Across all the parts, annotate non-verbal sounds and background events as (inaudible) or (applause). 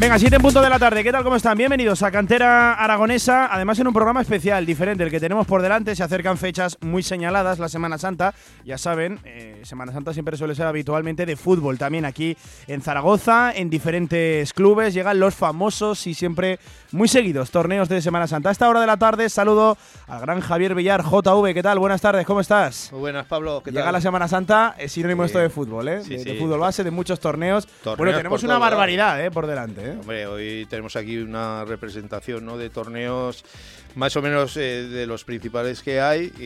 Venga, siete en punto de la tarde. ¿Qué tal? ¿Cómo están? Bienvenidos a Cantera Aragonesa. Además, en un programa especial, diferente, el que tenemos por delante. Se acercan fechas muy señaladas, la Semana Santa. Ya saben, eh, Semana Santa siempre suele ser habitualmente de fútbol. También aquí en Zaragoza, en diferentes clubes, llegan los famosos y siempre muy seguidos torneos de Semana Santa. A esta hora de la tarde, saludo al gran Javier Villar, JV. ¿Qué tal? Buenas tardes, ¿cómo estás? Muy buenas, Pablo. ¿qué Llega tal? la Semana Santa, es sinónimo Sí. esto de fútbol, ¿eh? Sí, de, fútbol base, de muchos torneos. Torneos bueno, tenemos una lado. barbaridad, ¿eh? Por delante, ¿eh? Hombre, hoy tenemos aquí una representación ¿no? de torneos más o menos eh, de los principales que hay y,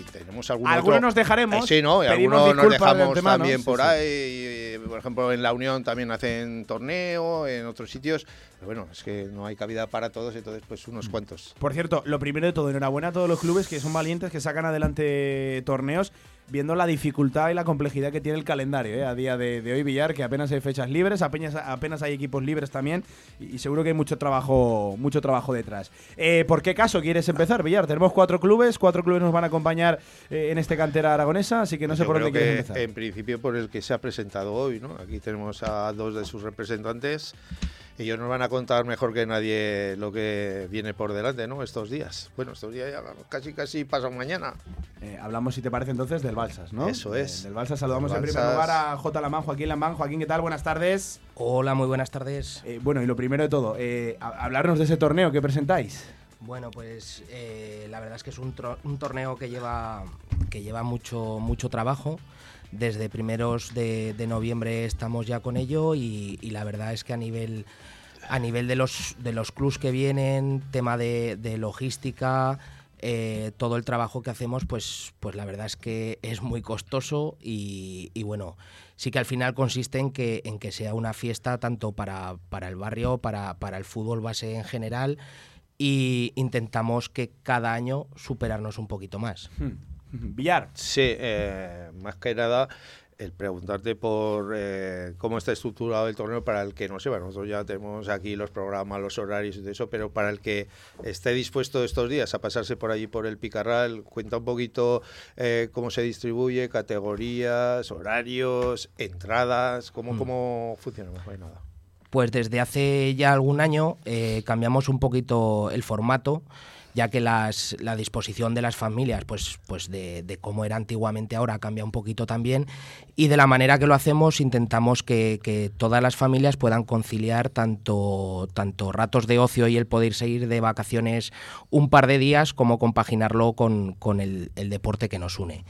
y tenemos algunos Algunos nos dejaremos. sí, ¿no? Y algunos nos de dejamos antemano, también sí, por sí. ahí. y, por ejemplo, en la Unión también hacen torneo, en otros sitios. Pero bueno, es que no hay cabida para todos, entonces pues unos cuantos. Por cierto, lo primero de todo, enhorabuena a todos los clubes que son valientes, que sacan adelante torneos, viendo la dificultad y la complejidad que tiene el calendario ¿eh? a día de, de hoy, Villar, que apenas hay fechas libres, apenas, apenas hay equipos libres también, y, y seguro que hay mucho trabajo, mucho trabajo detrás. Eh, ¿Por qué caso quieres empezar, Villar? Tenemos cuatro clubes, cuatro clubes nos van a acompañar eh, en este cantera aragonesa, así que no sé Yo por dónde quieres empezar. En principio por el que se ha presentado hoy, ¿no? Aquí tenemos a dos de sus representantes. Ellos nos van a contar mejor que nadie lo que viene por delante, ¿no? Estos días. Bueno, estos días ya casi casi pasan mañana. Eh, hablamos, si te parece, entonces del Balsas, ¿no? Eso es. Eh, del Balsas saludamos Del en primer Balsas. lugar a J. Lamán, Joaquín Lamán. Joaquín, ¿qué tal? Buenas tardes. Hola, muy buenas tardes. Eh, bueno, y lo primero de todo, eh, a- hablarnos de ese torneo que presentáis. Bueno, pues eh, la verdad es que es un, un torneo que lleva, que lleva mucho, mucho trabajo. Desde primeros de, noviembre estamos ya con ello y, la verdad es que a nivel, a nivel de los, de los clubs que vienen, tema de, logística, eh, todo el trabajo que hacemos, pues, pues la verdad es que es muy costoso y, bueno, sí que al final consiste en que, en que sea una fiesta tanto para, para el barrio, para, para el fútbol base en general y intentamos que cada año superarnos un poquito más. Villar. Sí, eh, más que nada el preguntarte por eh, cómo está estructurado el torneo para el que no sepa. Nosotros ya tenemos aquí los programas, los horarios y todo eso, pero para el que esté dispuesto estos días a pasarse por allí por el Picarral, cuenta un poquito eh, cómo se distribuye, categorías, horarios, entradas, cómo, Mm. cómo funciona. No hay nada. Pues desde hace ya algún año eh, cambiamos un poquito el formato, ya que las- la disposición de las familias, pues, pues de, de cómo era antiguamente ahora, cambia un poquito también. Y de la manera que lo hacemos, intentamos que, que todas las familias puedan conciliar tanto, tanto ratos de ocio y el poder seguir de vacaciones un par de días, como compaginarlo con, con el, deporte que nos une.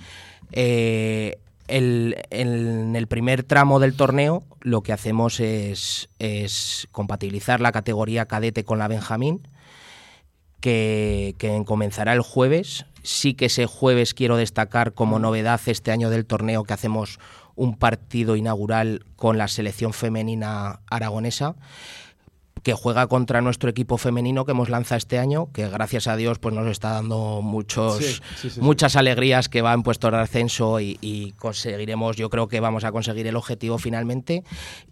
Eh, el- en el primer tramo del torneo lo que hacemos es compatibilizar la categoría cadete con la Benjamín, que, que comenzará el jueves. Sí que ese jueves quiero destacar como novedad este año del torneo que hacemos un partido inaugural con la selección femenina aragonesa que juega contra nuestro equipo femenino que hemos lanzado este año, que gracias a Dios pues nos está dando muchos, Sí, sí, sí, sí. muchas alegrías que va en puestos de ascenso y, y conseguiremos, yo creo que vamos a conseguir el objetivo finalmente.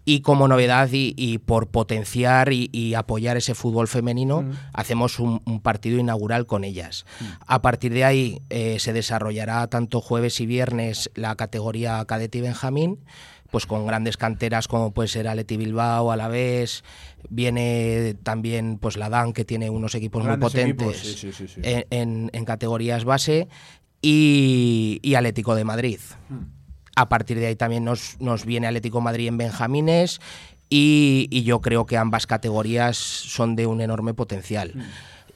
Y como novedad y, y por potenciar y, y apoyar ese fútbol femenino, Mm. hacemos un, un partido inaugural con ellas. A partir de ahí eh, se desarrollará tanto jueves y viernes la categoría cadete y Benjamín pues con grandes canteras como puede ser Aleti Bilbao, Alavés, viene también pues la DAN que tiene unos equipos Grandes muy potentes sí, sí, sí, sí. En, en- en categorías base y, y Atlético de Madrid. A partir de ahí también nos, nos viene Atlético Madrid en Benjamines y, y yo creo que ambas categorías son de un enorme potencial.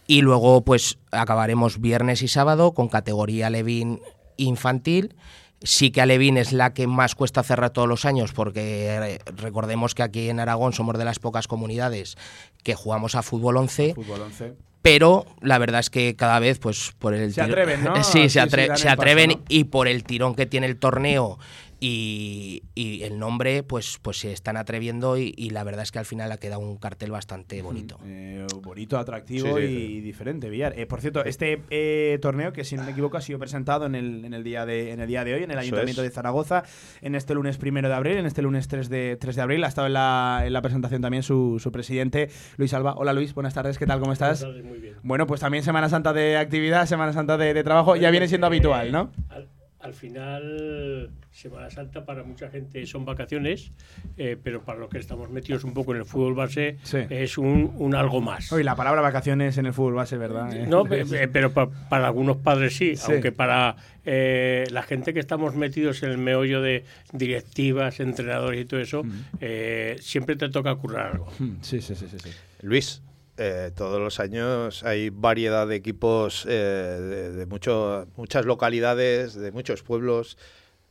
Y luego pues acabaremos viernes y sábado con categoría Levin infantil. Sí que Alevín es la que más cuesta cerrar todos los años porque eh, recordemos que aquí en Aragón somos de las pocas comunidades que jugamos a fútbol 11 Fútbol 11. pero la verdad es que cada vez pues por el Se atreven, ¿no? (laughs) sí, se, atre- atreven paso, ¿no? y por el tirón que tiene el torneo y, el nombre pues, pues se están atreviendo y, la verdad es que al final ha quedado un cartel bastante bonito. Eh, bonito, atractivo y diferente, Villar. Eh, por cierto, este eh, torneo, que si no me equivoco ha sido presentado en el, en el, día, de, en el día de hoy en el Ayuntamiento de Zaragoza, en este lunes primero de abril, en este lunes 3 de, 3 de abril, ha estado en la, en la presentación también su, su, presidente, Luis Alba. Hola Luis, buenas tardes, ¿qué tal? ¿Cómo estás? Muy bien. Bueno, pues también Semana Santa de actividad, Semana Santa de, de trabajo, ya viene siendo habitual, ¿no? al final, Semana Santa para mucha gente son vacaciones, eh, pero para los que estamos metidos un poco en el fútbol base es un, algo más. Hoy la palabra vacaciones en el fútbol base, ¿verdad? No, pero para, algunos padres sí, aunque para eh, la gente que estamos metidos en el meollo de directivas, entrenadores y todo eso, eh, siempre te toca currar algo. Sí, sí, sí, sí. sí. Luis, eh, todos los años hay variedad de equipos eh, de, muchas localidades, de muchos pueblos,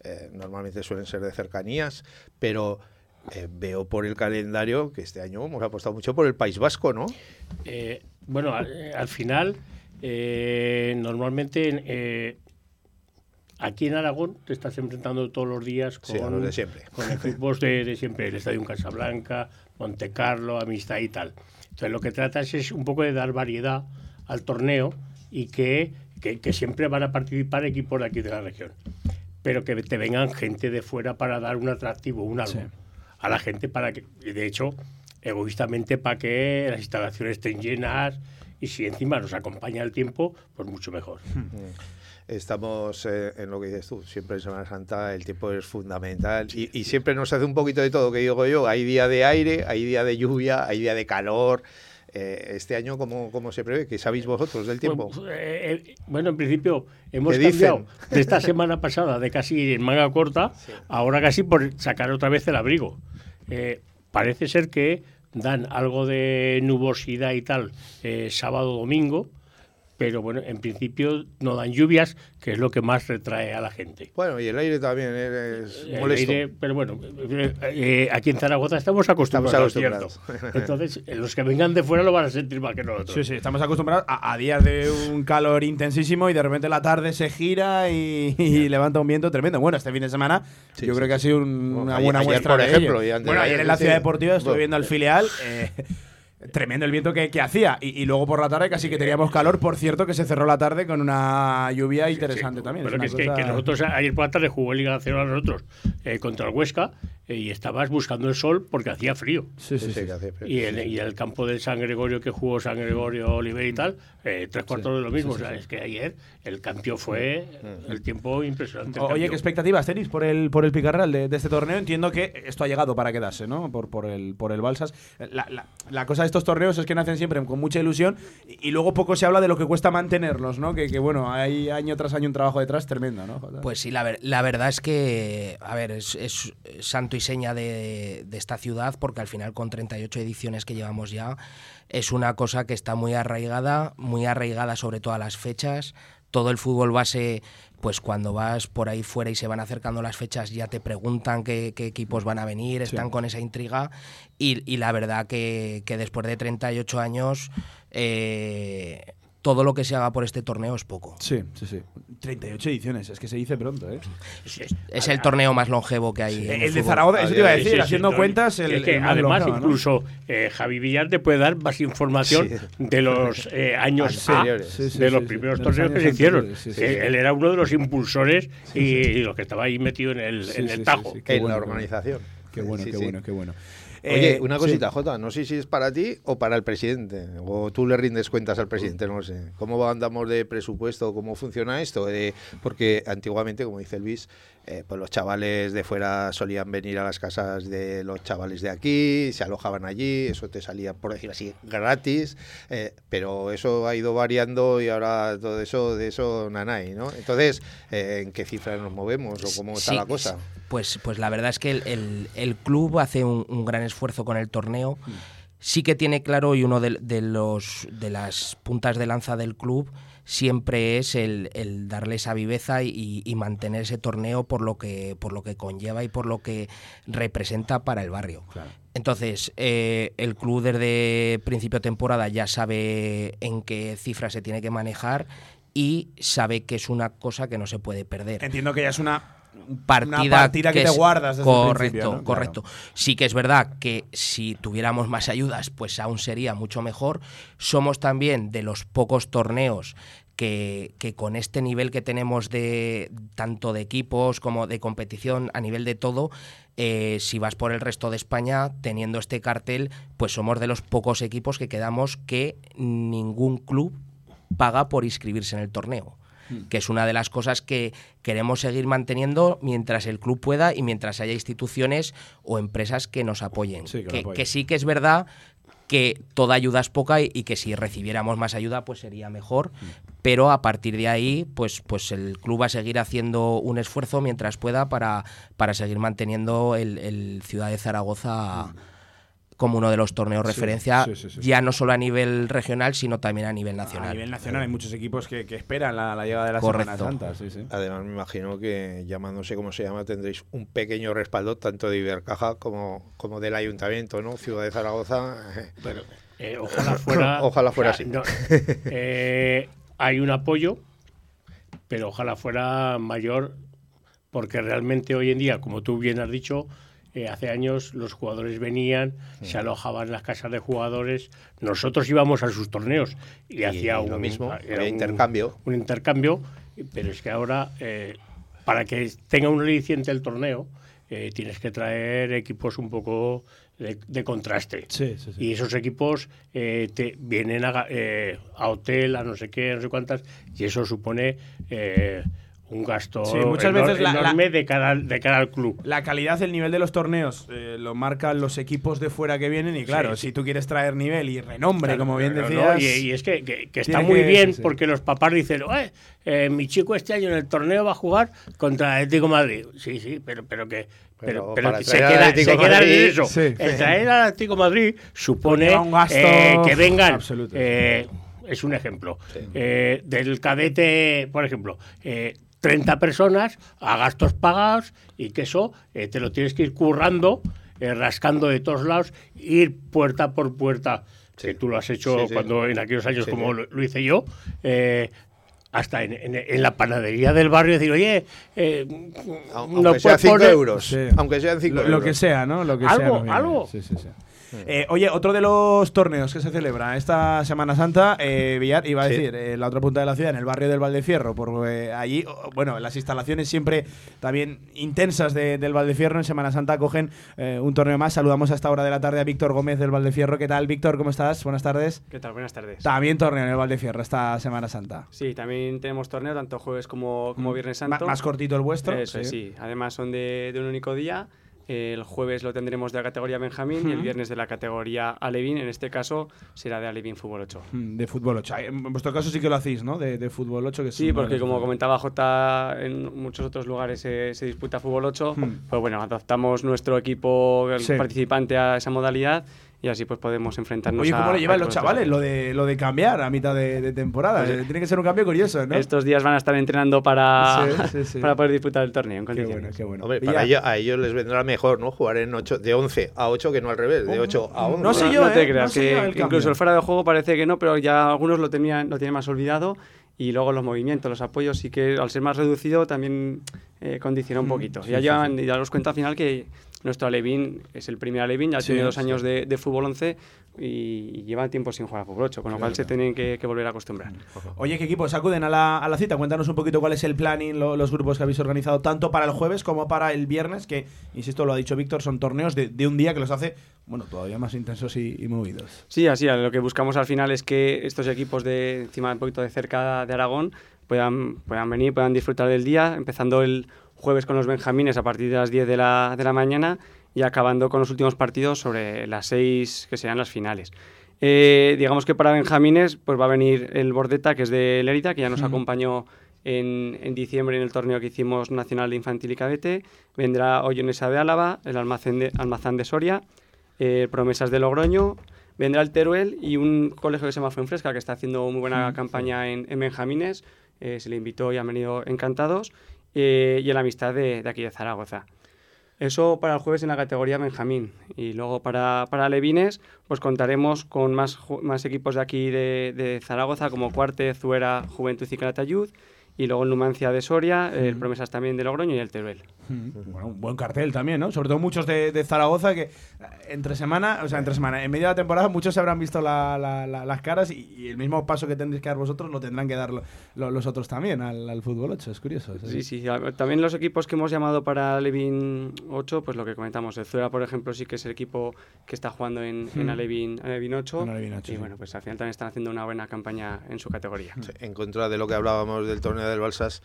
eh, normalmente suelen ser de cercanías, pero veo por el calendario que este año hemos apostado mucho por el País Vasco, ¿no? bueno, al, final, normalmente aquí en Aragón te estás enfrentando todos los días con, de siempre. con equipos de, de siempre, el Estadio Casablanca, Monte Carlo, Amistad y tal. Entonces lo que tratas es un poco de dar variedad al torneo y que, que, siempre van a participar equipos de aquí de la región. Pero que te vengan gente de fuera para dar un atractivo, un algo a la gente para que, de hecho, egoístamente para que las instalaciones estén llenas y si encima nos acompaña el tiempo, pues mucho mejor. Hmm. Estamos eh, en lo que dices tú, siempre en Semana Santa el tiempo es fundamental y, y, siempre nos hace un poquito de todo, que digo yo, hay día de aire, hay día de lluvia, hay día de calor. Eh, este año, ¿cómo, ¿cómo, se prevé? ¿Qué sabéis vosotros del tiempo? Bueno, eh, bueno en principio hemos cambiado de esta semana pasada de casi en manga corta, ahora casi por sacar otra vez el abrigo. parece ser que dan algo de nubosidad y tal sábado, domingo, pero bueno, en principio no dan lluvias, que es lo que más retrae a la gente. Bueno, y el aire también es molesto. pero bueno, eh, aquí en Zaragoza estamos acostumbrados, ¿cierto? Entonces, los que vengan de fuera lo van a sentir más que nosotros. Sí, sí, estamos acostumbrados a, días de un calor intensísimo y de repente la tarde se gira y, levanta un viento tremendo. Bueno, este fin de semana yo creo que ha sido una buena muestra por ejemplo, bueno, ayer en la ciudad deportiva estuve viendo el filial. Eh, Tremendo el viento que, hacía. Y, luego por la tarde casi que teníamos calor. Por cierto, que se cerró la tarde con una lluvia interesante también. Pero es, que, nosotros ayer por la tarde jugó Liga Nacional nosotros eh, contra el Huesca eh, y estabas buscando el sol porque hacía frío. Sí, sí, sí. Y, en, el campo del San Gregorio que jugó San Gregorio Oliver y tal, eh, tres cuartos de lo mismo. o sea, es que ayer el cambio fue el tiempo impresionante. Oye, ¿qué expectativas tenéis por el, por el Picarral de, este torneo? Entiendo que esto ha llegado para quedarse, ¿no? Por, por, el, por el Balsas. La, la, la cosa de estos torneos es que nacen siempre con mucha ilusión y, luego poco se habla de lo que cuesta mantenerlos, ¿no? Que, bueno, hay año tras año un trabajo detrás tremendo, ¿no? Pues sí, la, verdad es que, a ver, es, es santo y seña de, de, esta ciudad porque al final con 38 ediciones que llevamos ya es una cosa que está muy arraigada, muy arraigada sobre todas las fechas. Todo el fútbol base pues cuando vas por ahí fuera y se van acercando las fechas ya te preguntan qué, equipos van a venir, están con esa intriga. Y, la verdad que, que, después de 38 años eh, todo lo que se haga por este torneo es poco. Sí, sí, sí. 38 ediciones, es que se dice pronto, ¿eh? Es, el torneo más longevo que hay. el, de Zaragoza, eso te iba a decir, haciendo cuentas. El, que además, incluso eh, Javi Villar te puede dar más información de los eh, años anteriores, de los primeros torneos que se hicieron. él era uno de los impulsores y, los que estaba ahí metido en el, en el tajo. en la organización. Qué bueno, qué bueno, qué bueno. Oye, eh, una cosita, Jota, no sé si es para ti o para el presidente, o tú le rindes cuentas al presidente, no sé. ¿Cómo andamos de presupuesto? ¿Cómo funciona esto? Eh, porque antiguamente, como dice Luis, eh, pues los chavales de fuera solían venir a las casas de los chavales de aquí, se alojaban allí, eso te salía, por decir así, gratis, eh, pero eso ha ido variando y ahora todo eso, de eso nanay, ¿no? Entonces, eh, ¿en qué cifras nos movemos o cómo está la cosa? Pues, pues la verdad es que el, club hace un, gran esfuerzo con el torneo. Mm. Sí que tiene claro y uno de, de, los, de las puntas de lanza del club siempre es el, darle esa viveza y, mantener ese torneo por lo, que, por lo que conlleva y por lo que representa para el barrio. Entonces, eh, el club desde principio de temporada ya sabe en qué cifras se tiene que manejar y sabe que es una cosa que no se puede perder. Entiendo que ya es una partida, partida que te es- guardas desde correcto, correcto. Sí que es verdad que si tuviéramos más ayudas, pues aún sería mucho mejor. Somos también de los pocos torneos que, que con este nivel que tenemos de tanto de equipos como de competición a nivel de todo, eh, si vas por el resto de España teniendo este cartel, pues somos de los pocos equipos que quedamos que ningún club paga por inscribirse en el torneo que es una de las cosas que queremos seguir manteniendo mientras el club pueda y mientras haya instituciones o empresas que nos apoyen. Sí, que lo que, apoyen. que sí que es verdad que toda ayuda es poca y, que si recibiéramos más ayuda pues sería mejor, pero a partir de ahí pues, pues el club va a seguir haciendo un esfuerzo mientras pueda para, para seguir manteniendo el, el Ciudad de Zaragoza como uno de los torneos referencia, sí, sí, sí. ya no solo a nivel regional, sino también a nivel A nacional. nivel nacional hay muchos equipos que, que esperan la, la llegada de la Correcto. Semana Santa. Sí, sí. Además, me imagino que llamándose como se llama, tendréis un pequeño respaldo tanto de Ibercaja como, como del Ayuntamiento, ¿no? Ciudad de Zaragoza. eh, Bueno, eh, ojalá (laughs) fuera. Ojalá fuera así. no, (laughs) eh, hay un apoyo, pero ojalá fuera mayor, porque realmente hoy en día, como tú bien has dicho, eh, hace años los jugadores venían, se alojaban en las casas de jugadores, nosotros íbamos a sus torneos y, hacía y lo un, mismo, era intercambio. Un intercambio, pero es que ahora, eh, para que tenga un aliciente el torneo, eh, tienes que traer equipos un poco de, de contraste. Sí, sí, sí. Y esos equipos eh, te vienen a, eh, a hotel, a no sé qué, no sé cuántas, y eso supone eh, un gasto Sí, muchas enor- veces la- la- enorme de, cara, al- de cara al club. La calidad, el nivel de los torneos eh, lo marcan los equipos de fuera que vienen y claro, Sí. si tú quieres traer nivel y renombre, Claro, como bien no, no, decías... y, y es que, que- que está muy que- bien sí, sí. porque los papás dicen, "Oye, eh, mi chico este año en el torneo va a jugar contra el Atlético Madrid. Sí, sí, pero, pero que... Pero, Pero pero se queda, se en eso. sí. El traer al Atlético Madrid supone un gasto eh, que vengan. absoluto. eh, es un ejemplo. Eh, del cadete, por ejemplo, eh, 30 personas a gastos pagados y que eso eh, te lo tienes que ir currando, eh, rascando de todos lados, ir puerta por puerta. Que tú lo has hecho Sí, sí. cuando en aquellos años Sí, como sí. lo, lo hice yo. eh, hasta en, en- en la panadería del barrio decir, oye, eh, Aunque no sea puedes 5 poner- euros. Sí. Aunque sean 5 Lo, euros. lo que sea, ¿no? Lo que Algo, sea, algo. Sí, sí, sí. Eh, oye, otro de los torneos que se celebra esta Semana Santa, eh, Villar, iba a Sí. decir, en la otra punta de la ciudad, en el barrio del Valdefierro, porque allí, oh, bueno, las instalaciones siempre también intensas de- del Valdefierro en Semana Santa cogen eh, un torneo más. Saludamos a esta hora de la tarde a Víctor Gómez del Valdefierro. ¿Qué tal, Víctor? ¿Cómo estás? Buenas tardes. ¿Qué tal? Buenas tardes. También torneo en el Valdefierro esta Semana Santa. Sí, también tenemos torneo, tanto jueves como, como Viernes Ma- Santo. más cortito el vuestro. Eso es, sí. Además son de, de un único día. El jueves lo tendremos de la categoría Benjamín y el viernes de la categoría Alevín. En este caso será de Alevín Fútbol 8. Mm, De fútbol 8. En vuestro caso sí que lo hacéis, ¿no? De, de fútbol 8. Que Sí, porque como comentaba J, en muchos otros lugares se, se disputa fútbol 8, Hmm. pues bueno, adaptamos nuestro equipo el Sí. participante a esa modalidad y así pues podemos enfrentarnos Oye, ¿cómo a- lo llevan a los chavales? Lo de, lo de cambiar a mitad de, de temporada. Pues, Eh, Tiene que ser un cambio curioso, ¿no? Estos días van a estar entrenando para, Sí, sí, (laughs) sí. para poder disputar el torneo en Qué bueno, qué bueno. Hombre, para ello- a ellos les vendrá mejor, ¿no? Jugar en 8, de 11 a 8 que no al revés, de 8 a 11. No sé yo, no te ¿eh? creas, No sé que yo el cambio. incluso el fuera de juego parece que no, pero ya algunos lo tenían, lo tienen más olvidado y luego los movimientos, los apoyos, sí que al ser más reducido también eh, condiciona un Mm, poquito. sí, ya sí, llevan, ya os cuento al final que nuestro Alevín es el primer Alevín, ya Sí, tiene dos sí. años de, de fútbol 11 y, lleva tiempo sin jugar a fútbol 8, con lo cual se tienen que, que volver a acostumbrar. Oye, ¿qué equipos acuden a la, a la cita? Cuéntanos un poquito cuál es el planning, lo- los grupos que habéis organizado, tanto para el jueves como para el viernes, que, insisto, lo ha dicho Víctor, son torneos de, de un día que los hace, bueno, todavía más intensos y, y movidos. Sí, así, lo que buscamos al final es que estos equipos de encima un poquito de cerca de Aragón puedan, puedan venir, puedan disfrutar del día, empezando el jueves con los Benjamines a partir de las 10 de la, de la mañana y acabando con los últimos partidos sobre las 6 que serán las finales. Eh, digamos que para Benjamines pues va a venir el Bordeta, que es de Lérida, que ya nos acompañó en, en diciembre en el torneo que hicimos Nacional de Infantil y Cadete. Vendrá Ollonesa de Álava, el Almacén de, Almazán de Soria, eh, Promesas de Logroño, vendrá el Teruel y un colegio que se llama Fuenfresca, que está haciendo muy buena campaña en, en Benjamines. Eh, se le invitó y han venido encantados. Eh, y en la amistad de, de aquí de Zaragoza. Eso para el jueves en la categoría Benjamín. Y luego para, para Levines, pues contaremos con más, más equipos de aquí de, de Zaragoza, como Cuarte, Zuera, Juventud y Calatayud. Y luego el Numancia de Soria, el Promesas también de Logroño y el Teruel. Bueno, un buen cartel también, ¿no? Sobre todo muchos de, de Zaragoza que eh, entre semana, o sea, entre semana, en medio de la temporada, muchos se habrán visto la- la- la- las caras y, y el mismo paso que tendréis que dar vosotros lo tendrán que dar lo- lo- los otros también al, al fútbol 8. Es curioso. Sí, sí. a- También los equipos que hemos llamado para Levin 8, pues lo que comentamos, el Zuera, por ejemplo, sí que es el equipo que está jugando en, en. Alevin, Alevin 8. En Alevin 8, y sí. bueno, pues al final también están haciendo una buena campaña en su categoría. Sí, En contra de lo que hablábamos del torneo del Balsas,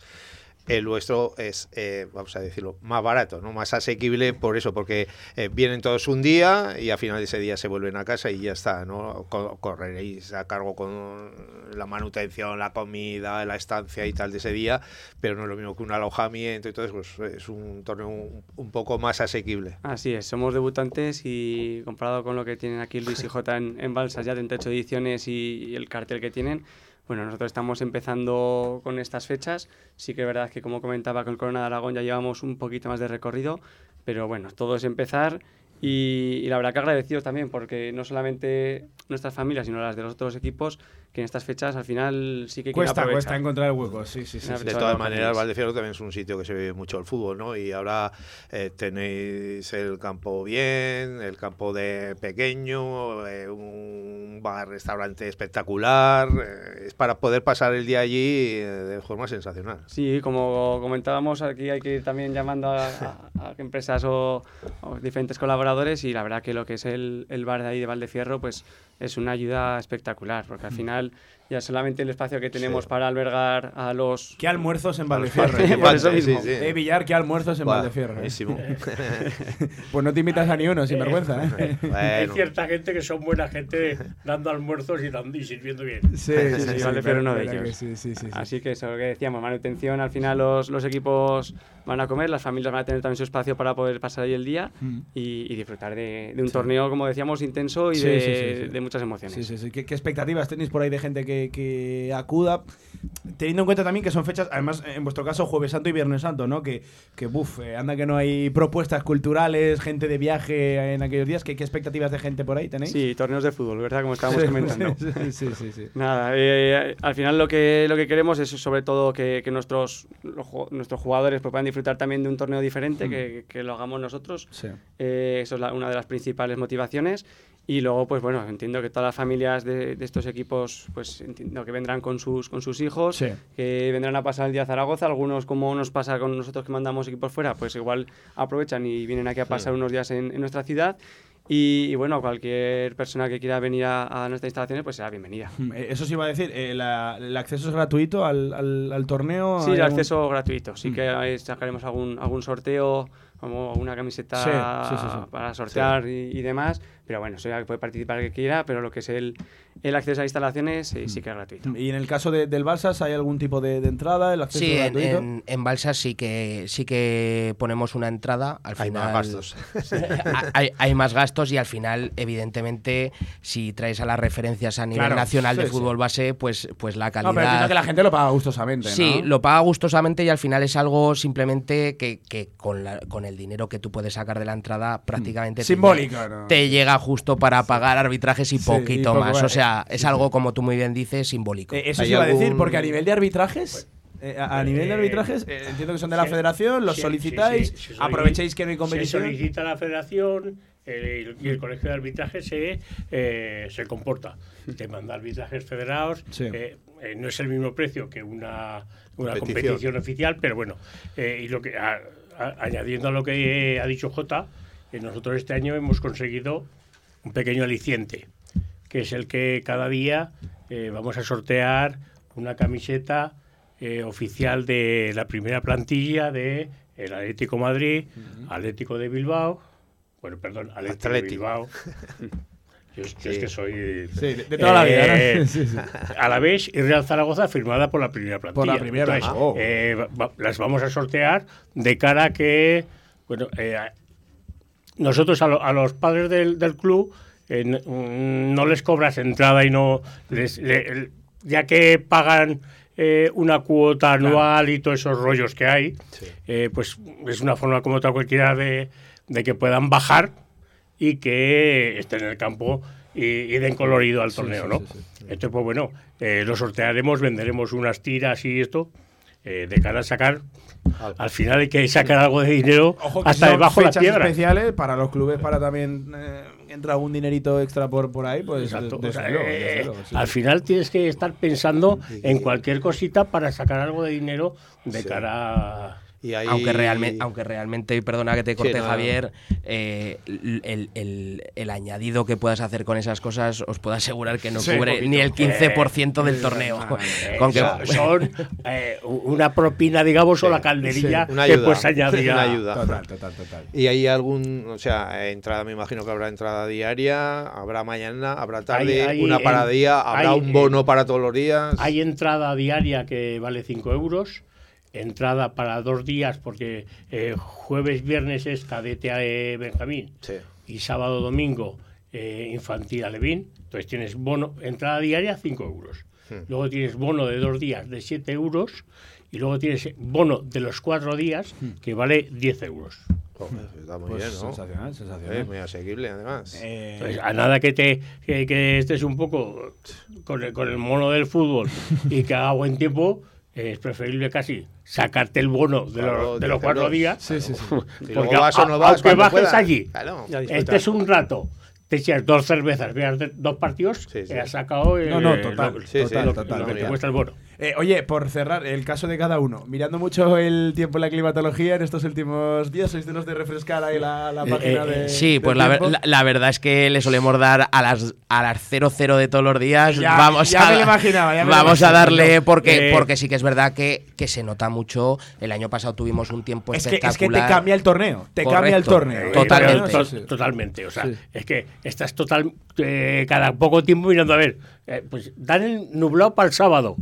el nuestro es, eh, vamos a decirlo, más barato, no más asequible por eso, porque eh, vienen todos un día y al final de ese día se vuelven a casa y ya está, ¿no? Co- correréis a cargo con la manutención, la comida, la estancia y tal de ese día, pero no es lo mismo que un alojamiento, entonces pues, es un torneo un, un poco más asequible. Así es, somos debutantes y comparado con lo que tienen aquí Luis y J en, en Balsas, ya 38 ediciones y, y el cartel que tienen, bueno, nosotros estamos empezando con estas fechas. Sí que es verdad que, como comentaba, con el Corona de Aragón ya llevamos un poquito más de recorrido, pero bueno, todo es empezar y, y la verdad que agradecidos también, porque no solamente nuestras familias, sino las de los otros equipos, que en estas fechas al final sí que Cuesta, aprovechar. cuesta encontrar el hueco. Sí, sí, sí. De todas maneras. Valdeciano también es un sitio que se ve mucho el fútbol, ¿no? Y ahora eh, tenéis el campo bien, el campo de pequeño, eh, un bar, restaurante espectacular. eh, es para poder pasar el día allí eh, de forma sensacional. Sí, como comentábamos, aquí hay que ir también llamando a, a- a empresas o, o diferentes colaboradores y la verdad que lo que es el, el bar de ahí de Valdefierro pues es una ayuda espectacular porque al final ya solamente el espacio que tenemos Sí. para albergar a los... ¿Qué almuerzos en Valdefierro? Sí, (laughs) Por eso sí, mismo. sí. Eh, Villar, ¿qué almuerzos en eh? buenísimo. (laughs) Pues no te invitas a ni uno, sin (laughs) vergüenza. ¿eh? Hay Bueno, cierta gente que son buena gente dando almuerzos y, dando, y sirviendo bien. Sí, Sí, sí, Valdefierro uno de ellos. Sí, sí, sí, sí. Así que eso lo que decíamos, manutención, al final los, los equipos van a comer, las familias van a tener también su espacio para poder pasar ahí el día Mm. y, y disfrutar de, de un torneo, como decíamos, intenso y Sí, de, sí, sí, sí. de muchas emociones. Sí, sí, sí. ¿Qué, qué expectativas tenéis por ahí de gente que, que acuda? Teniendo en cuenta también que son fechas, además, en vuestro caso, Jueves Santo y Viernes Santo, ¿no? Que, que buf, eh, anda que no hay propuestas culturales, gente de viaje en aquellos días. ¿Qué, qué expectativas de gente por ahí tenéis? Sí, torneos de fútbol, ¿verdad? Como estábamos Sí, comentando. (laughs) Sí, sí, sí. Nada, eh, al final lo que, lo que queremos es sobre todo que, que nuestros, los nuestros jugadores pues, puedan disfrutar también de un torneo diferente, que, que lo hagamos nosotros. Sí. Eh, eso es la- una de las principales motivaciones. Y luego, pues bueno, entiendo que todas las familias de, de estos equipos, pues entiendo que vendrán con sus, con sus hijos, Sí. que vendrán a pasar el día a Zaragoza. Algunos, como nos pasa con nosotros que mandamos equipos fuera, pues igual aprovechan y vienen aquí a pasar unos días en, en nuestra ciudad. Y, y bueno, cualquier persona que quiera venir a, a nuestras instalaciones, pues será bienvenida. Mm, eh, Eso sí iba a decir, eh, la- ¿el acceso es gratuito al, al- al torneo? Sí, ¿Hay el algún- acceso gratuito. Sí Mm. que sacaremos algún, algún sorteo, como una camiseta Sí, sí, sí, sí. para sortear y, y demás. Pero bueno, eso ya puede participar el que quiera, pero lo que es el, el acceso a instalaciones sí, sí que es gratuito. Y en el caso de- del Balsas, ¿hay algún tipo de, de entrada? ¿El acceso Sí, gratuito? en, en Balsas sí que sí que ponemos una entrada. Al hay final más gastos. (laughs) hay, hay más gastos y al final, evidentemente, si traes a las referencias a nivel Claro, nacional de sí, fútbol base, pues, pues la No, calidad. pero que la gente lo paga gustosamente, ¿no? Sí, lo paga gustosamente y al final es algo simplemente que, que con, la- con el dinero que tú puedes sacar de la entrada prácticamente te Simbólico, te llega justo para pagar arbitrajes y Sí, poquito y poco más. más. O sea, es algo, como tú muy bien dices, simbólico. Eh, eso ¿Hay sí iba a decir, porque a nivel de arbitrajes, eh, a, a nivel de arbitrajes, eh, entiendo que son de la federación, los sí, solicitáis, sí, sí, sí, sí, aprovechéis que no hay Se competición. solicita a la federación eh, y el colegio de arbitraje se, eh, se comporta. Te manda arbitrajes federados. Sí. eh, eh, no es el mismo precio que una, una Competición. competición. oficial, pero bueno. eh, y lo que a- a- añadiendo a lo que ha dicho Jota, eh, nosotros este año hemos conseguido un pequeño aliciente, que es el que cada día eh, vamos a sortear una camiseta eh, oficial de la primera plantilla de el Atlético Madrid, Atlético de Bilbao, bueno, perdón, Atlético de. Bilbao. Yo, (laughs) yo es que soy Sí, de, de toda la vida, ¿no? Eh, (laughs) Sí, sí. Alavés y Real Zaragoza firmada por la primera plantilla. Por la primera vez. Oh. eh, va- las vamos a sortear de cara a que, bueno, eh, a- nosotros a, lo- a los padres del, del club eh, mm, no les cobras entrada y no les, le- ya que pagan eh, una cuota anual y todos esos rollos que hay, eh, pues es una forma como otra cualquiera de, de que puedan bajar y que estén en el campo y, y den colorido al torneo, sí, ¿no? sí. Entonces, pues bueno, lo sortearemos, venderemos unas tiras y esto. eh, de cara a sacar, al final hay que sacar algo de dinero Ojo que hasta debajo de la piedra. especiales para los clubes para también eh, entra un dinerito extra por, por ahí, pues Exacto. eh, sí. Al final tienes que estar pensando en cualquier cosita para sacar algo de dinero de Sí. cara a... Y ahí- Aunque, realmente, aunque realmente, perdona que te corte no. Javier, eh, el, el- el añadido que puedas hacer con esas cosas os puedo asegurar que no Sí, cubre poquito. ni el 15% del torneo. Eh, (laughs) Con que- son, son, eh, una propina, digamos, o la calderilla Una que puedes añadir. (laughs) Una ayuda. Total, total, total. ¿Y hay algún, o sea, entrada, me imagino que habrá entrada diaria, habrá mañana, habrá tarde, Hay- hay una en- para día, habrá hay, un eh, bono para todos los días? Hay entrada diaria que vale 5 euros, entrada para dos días, porque eh, jueves, viernes es cadete a eh, Benjamín Sí. y sábado, domingo eh, infantil a Levín. Entonces tienes bono, entrada diaria 5 euros. Hmm. Luego tienes bono de dos días de 7 euros y luego tienes bono de los cuatro días que vale 10 euros. Joder, está muy Pues bien, ¿no? sensacional, Eh, sensacional. muy asequible, además. Eh, Entonces, a nada que te que, que estés un poco con el, con el mono del fútbol y que haga buen tiempo, es preferible casi sacarte el bono de, Claro, los, de los cuatro días. sí, sí, sí. Si luego vas o no vas, aunque bajes puedas. allí, Claro. Este es un rato, te echas dos cervezas, veas de- dos partidos, Sí, sí. te has sacado el, No, no, total, lo, Sí, sí, total, lo- total, lo que te total. cuesta el bono. Eh, oye, por cerrar, el caso de cada uno. Mirando mucho el tiempo en la climatología en estos últimos días, ¿sois de los de refrescar ahí la, la Eh, página eh, de. Sí, pues la, ver- la- la verdad es que le solemos dar a las a las 00 de todos los días. Ya- vamos ya a, me lo imaginaba, ya me lo vamos a darle porque, Eh, porque sí que es verdad que, que se nota mucho. El año pasado tuvimos un tiempo es, que, es que te espectacular. cambia el torneo. Te cambia el torneo. Eh, Totalmente. Totalmente. O sea, Sí. es que estás total eh, cada poco tiempo mirando a ver. Eh, pues dan el nublado para el sábado.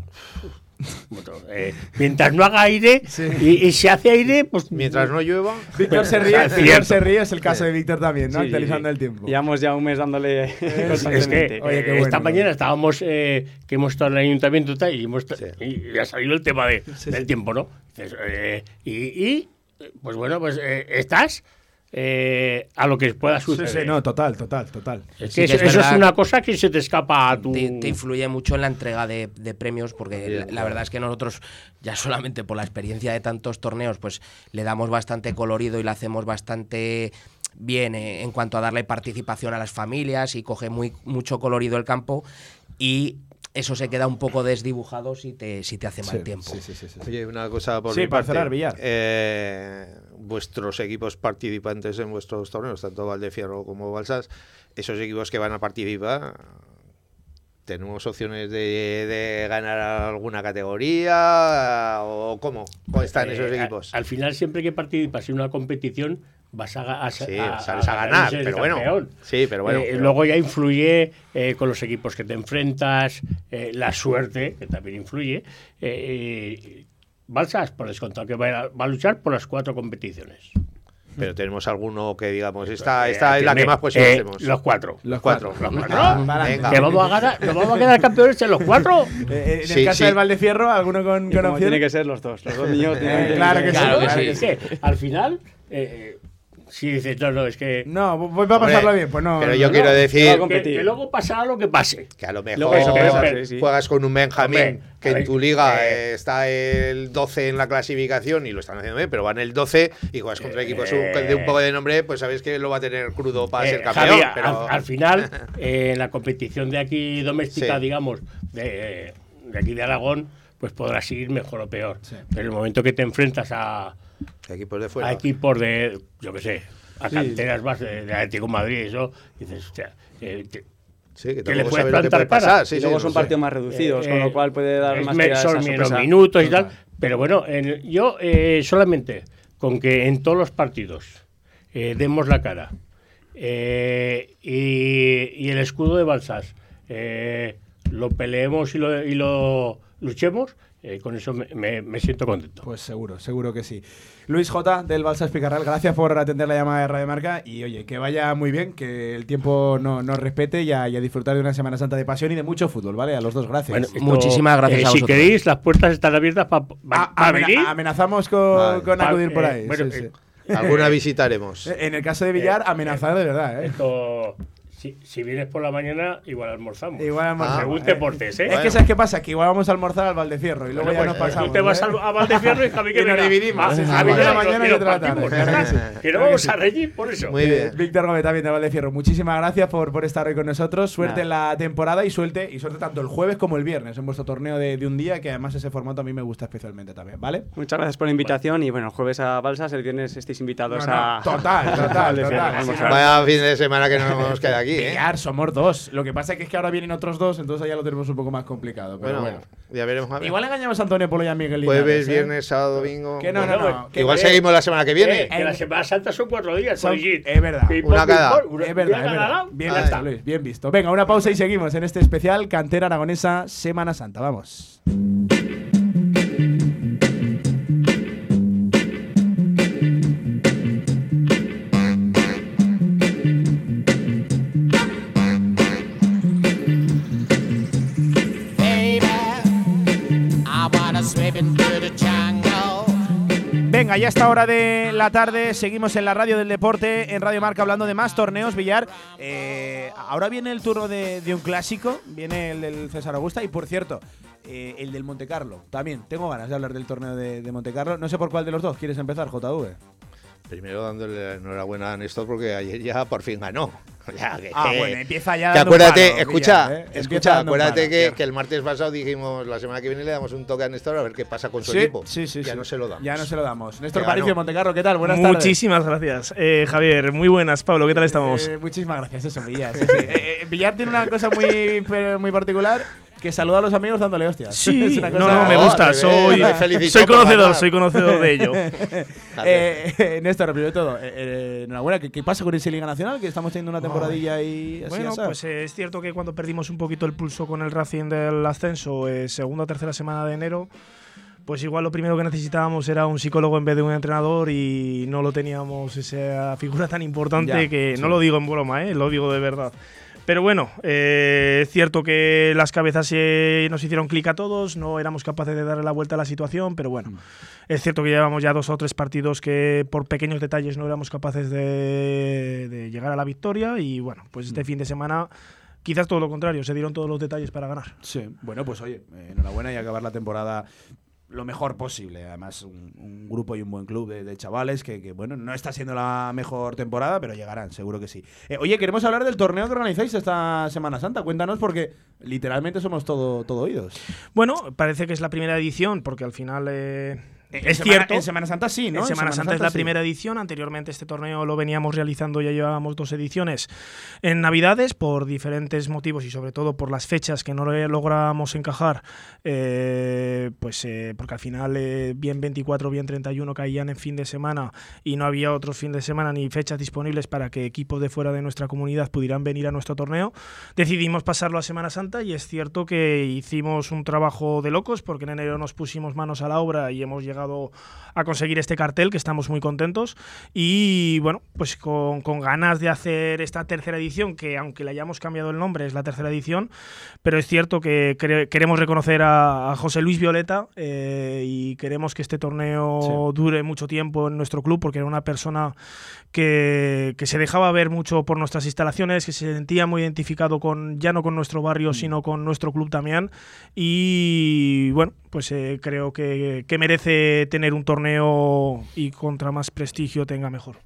Eh, mientras no haga aire y, y se hace aire, pues Mientras no llueva, Víctor se ríe, (laughs) Es Víctor se ríe, es el caso de Víctor también, ¿no? Sí, Actualizando sí. el tiempo. Llevamos ya un mes dándole es (laughs) que. Oye, esta mañana estábamos eh, que hemos estado en el ayuntamiento y, hemos Sí. y, y ha salido el tema de, Sí, del sí. tiempo, ¿no? Eh, y, y, pues bueno, pues eh, estás eh, a lo que pueda suceder. sí, no, total, total, total. Es Sí que que eso, es eso es verdad una cosa que se te escapa a tu. te, te influye mucho en la entrega de, de premios porque la, la verdad es que nosotros ya solamente por la experiencia de tantos torneos pues le damos bastante colorido y le hacemos bastante bien eh, en cuanto a darle participación a las familias y coge muy mucho colorido el campo y eso se queda un poco desdibujado si te, si te hace mal Sí, tiempo. sí, sí, sí, sí. Oye, una cosa por Sí, mi para parte. cerrar, Villar. Eh, vuestros equipos participantes en vuestros torneos, tanto Valdefierro como Balsas, esos equipos que van a participar, ¿tenemos opciones de, de ganar alguna categoría? ¿O cómo? ¿Cómo están esos Eh, a- equipos? Al, final, siempre que participas en una competición, vas a, ga- a, Sí, a- sales a ganar, pero bueno. Sí, pero bueno. Eh, pero- Luego ya influye eh, con los equipos que te enfrentas, eh, la suerte, que también influye. Balsas, por descontado, que va a, va a luchar por las cuatro competiciones. pero tenemos alguno que digamos, esta, Eh, esta es la que más posibles eh, tenemos. Los cuatro. Los cuatro. cuatro. Los (laughs) cuatro. Venga. Que vamos a ganar, nos vamos a quedar campeones en los cuatro. (laughs) En el Sí, caso sí. del Valdefierro, ¿alguno con, con opción? tiene que ser los dos. Los dos niños (laughs) tienen Eh, claro que sí, Claro que claro sí. que sí. al final, eh, si dices, no, no, es que. No, voy Hombre, pasarlo bien. Pues no. pero yo no. quiero a decir que, luego pasará lo que pase. que a lo mejor Luego eso, pero- pero- sí, sí. juegas con un Benjamín Hombre, que a en tu liga eh, eh, está el 12 en la clasificación y lo están haciendo bien, pero van el 12 y juegas contra equipos un- de un poco de nombre, pues sabes que lo va a tener crudo para Eh, ser campeón. Javi, pero... al, al final, (laughs) eh, en la competición de aquí doméstica, Sí. digamos, de, de aquí de Aragón, pues podrás ir mejor o peor. Sí. Pero el momento que te enfrentas a, equipos de fuera. a equipos de, yo qué sé, a canteras más de, de Atlético de Madrid, eso, dices, hostia, eh, te- Sí, que que le puedes plantar. Sí, y sí, luego no son sé. partidos más reducidos, con Eh, lo cual puede dar más son menos minutos y tal. Pero bueno, en- yo eh, solamente con que en todos los partidos eh, demos la cara eh, y, y el escudo de Balsas eh, lo peleemos y lo, y lo luchemos, eh, con eso me, me- me siento contento. Pues seguro, seguro que sí. Luis J. del Balsas Picarral, gracias por atender la llamada de Radio Marca y oye, que vaya muy bien, que el tiempo no- nos respete y a, y a disfrutar de una Semana Santa de pasión y de mucho fútbol, ¿vale? A los dos, gracias. Bueno, esto, Muchísimas gracias eh, a Si queréis, las puertas están abiertas para Ah, amena- amenazamos con, Vale. con Pa- acudir por eh, ahí. bueno, sí, sí. eh, Alguna visitaremos. (laughs) En el caso de Villar, amenazar de verdad, ¿eh? Esto, Si, si vienes por la mañana, igual almorzamos. Igual almorzamos. Según Eh, te portes, ¿eh? Es que ¿sabes qué pasa? Que igual vamos a almorzar al Valdecierro y luego Bueno, ya pues, nos pasamos. Tú te vas ¿eh? a Valdefierro y Javi (laughs) que Y nos dividimos, Ah, Javi una de la y mañana y otra tarde, (laughs) que no vamos a reñir por eso. Muy bien. Víctor Gómez también de Valdecierro, muchísimas gracias por, por estar hoy con nosotros. Suerte en la temporada y suerte, y suerte tanto el jueves como el viernes en vuestro torneo de, de un día, que además ese formato a mí me gusta especialmente también, ¿vale? Muchas gracias por la invitación y bueno, el jueves a Balsas, el viernes estéis invitados No, no, a... total, total, (laughs) al total. Vaya fin de semana que no nos queda aquí, ¿eh? Pillar, somos dos. Lo que pasa es que ahora vienen otros dos, entonces ya lo tenemos un poco más complicado. Pero Bueno, bueno. ya veremos. a ver. Igual engañamos a Antonio Polo y a Miguel Jueves, Linares, ¿eh? viernes, sábado, domingo. Que no, Bueno, no, no. que- Igual eh, seguimos la semana que viene. Eh, que la Semana Santa son cuatro días, Son- es verdad. Una cada. Es verdad, es verdad. Bien visto. Luis, bien visto. Venga, una pausa y seguimos en este especial Cantera Aragonesa Semana Santa. Vamos. Venga, ya esta hora de la tarde seguimos en la radio del deporte, en Radio Marca, hablando de más torneos, Villar. Eh, ahora viene el turno de, un clásico, viene el del César Augusta y, por cierto, eh, el del Monte Carlo. También tengo ganas de hablar del torneo de, de Monte Carlo. No sé por cuál de los dos quieres empezar, JV. Primero dándole enhorabuena a Néstor porque ayer ya por fin ganó. (laughs) Ya, que- Ah, bueno, empieza ya. que acuérdate, palo, escucha, ¿eh? Escucha, acuérdate palo. que, que el martes pasado dijimos la semana que viene le damos un toque a Néstor a ver qué pasa con su Sí, equipo. sí, sí, Ya sí. no se lo damos. Ya no se lo damos. Néstor. Paricio, Monte Carlo, ¿qué tal? Buenas tardes. Muchísimas gracias, eh, Javier. Muy buenas, Pablo. ¿Qué tal estamos? Eh, muchísimas gracias, eso, Villar. sí, sí. Eh, eh, Villar tiene una cosa muy, (laughs) muy particular, que saluda a los amigos dándole hostias. Sí, (laughs) Es una no, cosa- no, me Oh, gusta. Soy, me soy conocedor, soy conocedor de ello. (laughs) Eh, eh, Néstor, primero de todo, eh, eh, enhorabuena. ¿Qué, qué pasa con ese Liga Nacional? Que estamos teniendo una temporadilla y así Bueno, pues eh, es cierto que cuando perdimos un poquito el pulso con el Racing del ascenso, eh, segunda o tercera semana de enero, pues igual lo primero que necesitábamos era un psicólogo en vez de un entrenador y no lo teníamos esa figura tan importante Ya, que sí. no lo digo en broma, eh, lo digo de verdad. Pero bueno, eh, es cierto que las cabezas eh, nos hicieron clic a todos, no éramos capaces de darle la vuelta a la situación, pero bueno, es cierto que llevamos ya dos o tres partidos que por pequeños detalles no éramos capaces de, de llegar a la victoria y bueno, pues este fin de semana quizás todo lo contrario, se dieron todos los detalles para ganar. Sí, bueno, pues oye, enhorabuena y acabar la temporada lo mejor posible. Además, un, grupo y un buen club de, chavales que, que, bueno, no está siendo la mejor temporada, pero llegarán, seguro que sí. Eh, oye, queremos hablar del torneo que organizáis esta Semana Santa. Cuéntanos porque literalmente somos todo, todo oídos. Bueno, parece que es la primera edición porque al final eh, En es Semana- cierto. En Semana Santa sí, ¿no? En Semana Santa es la sí. primera edición. Anteriormente este torneo lo veníamos realizando, ya llevábamos dos ediciones en Navidades por diferentes motivos y sobre todo por las fechas que no le logramos encajar. eh, pues eh, porque al final eh, bien 24, bien 31 caían en fin de semana y no había otros fin de semana ni fechas disponibles para que equipos de fuera de nuestra comunidad pudieran venir a nuestro torneo. Decidimos pasarlo a Semana Santa y es cierto que hicimos un trabajo de locos porque en enero nos pusimos manos a la obra y hemos llegado a conseguir este cartel que estamos muy contentos. Y bueno, pues con, con ganas de hacer esta tercera edición que aunque le hayamos cambiado el nombre es la tercera edición, pero es cierto que quere- queremos reconocer a, a José Luis Violeta eh, y queremos que este torneo dure mucho tiempo en nuestro club porque era una persona que, que se dejaba ver mucho por nuestras instalaciones, que se sentía muy identificado con ya no con nuestro barrio, sino con nuestro club también. Y bueno, pues eh, creo que, que merece tener un torneo y contra más prestigio tenga mejor.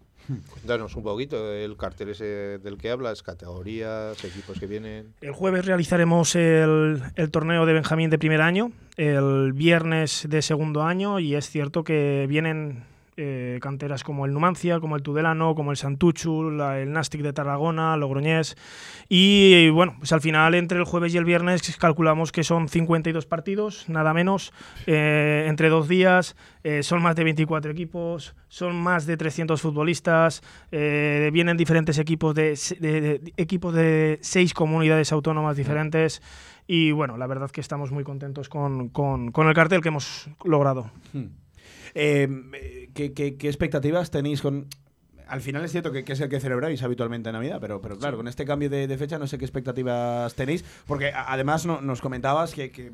Cuéntanos un poquito del cartel ese del que hablas, categorías, equipos que vienen. El jueves realizaremos el, el torneo de Benjamín de primer año, el viernes de segundo año y es cierto que vienen eh, canteras como el Numancia, como el Tudelano, como el Santuchu, el Nastic de Tarragona, Logroñés. Y bueno, pues al final entre el jueves y el viernes calculamos que son 52 partidos, nada menos, eh, entre dos días, eh, son más de 24 equipos, son más de 300 futbolistas, vienen diferentes equipos de, equipos de seis comunidades autónomas diferentes. Y bueno, la verdad que estamos muy contentos con, con- con el cartel que hemos logrado. Eh, ¿qué, qué, qué expectativas tenéis con...? Al final es cierto que, es el que celebráis habitualmente en Navidad, pero, pero claro, con este cambio de, fecha no sé qué expectativas tenéis, porque además nos comentabas que,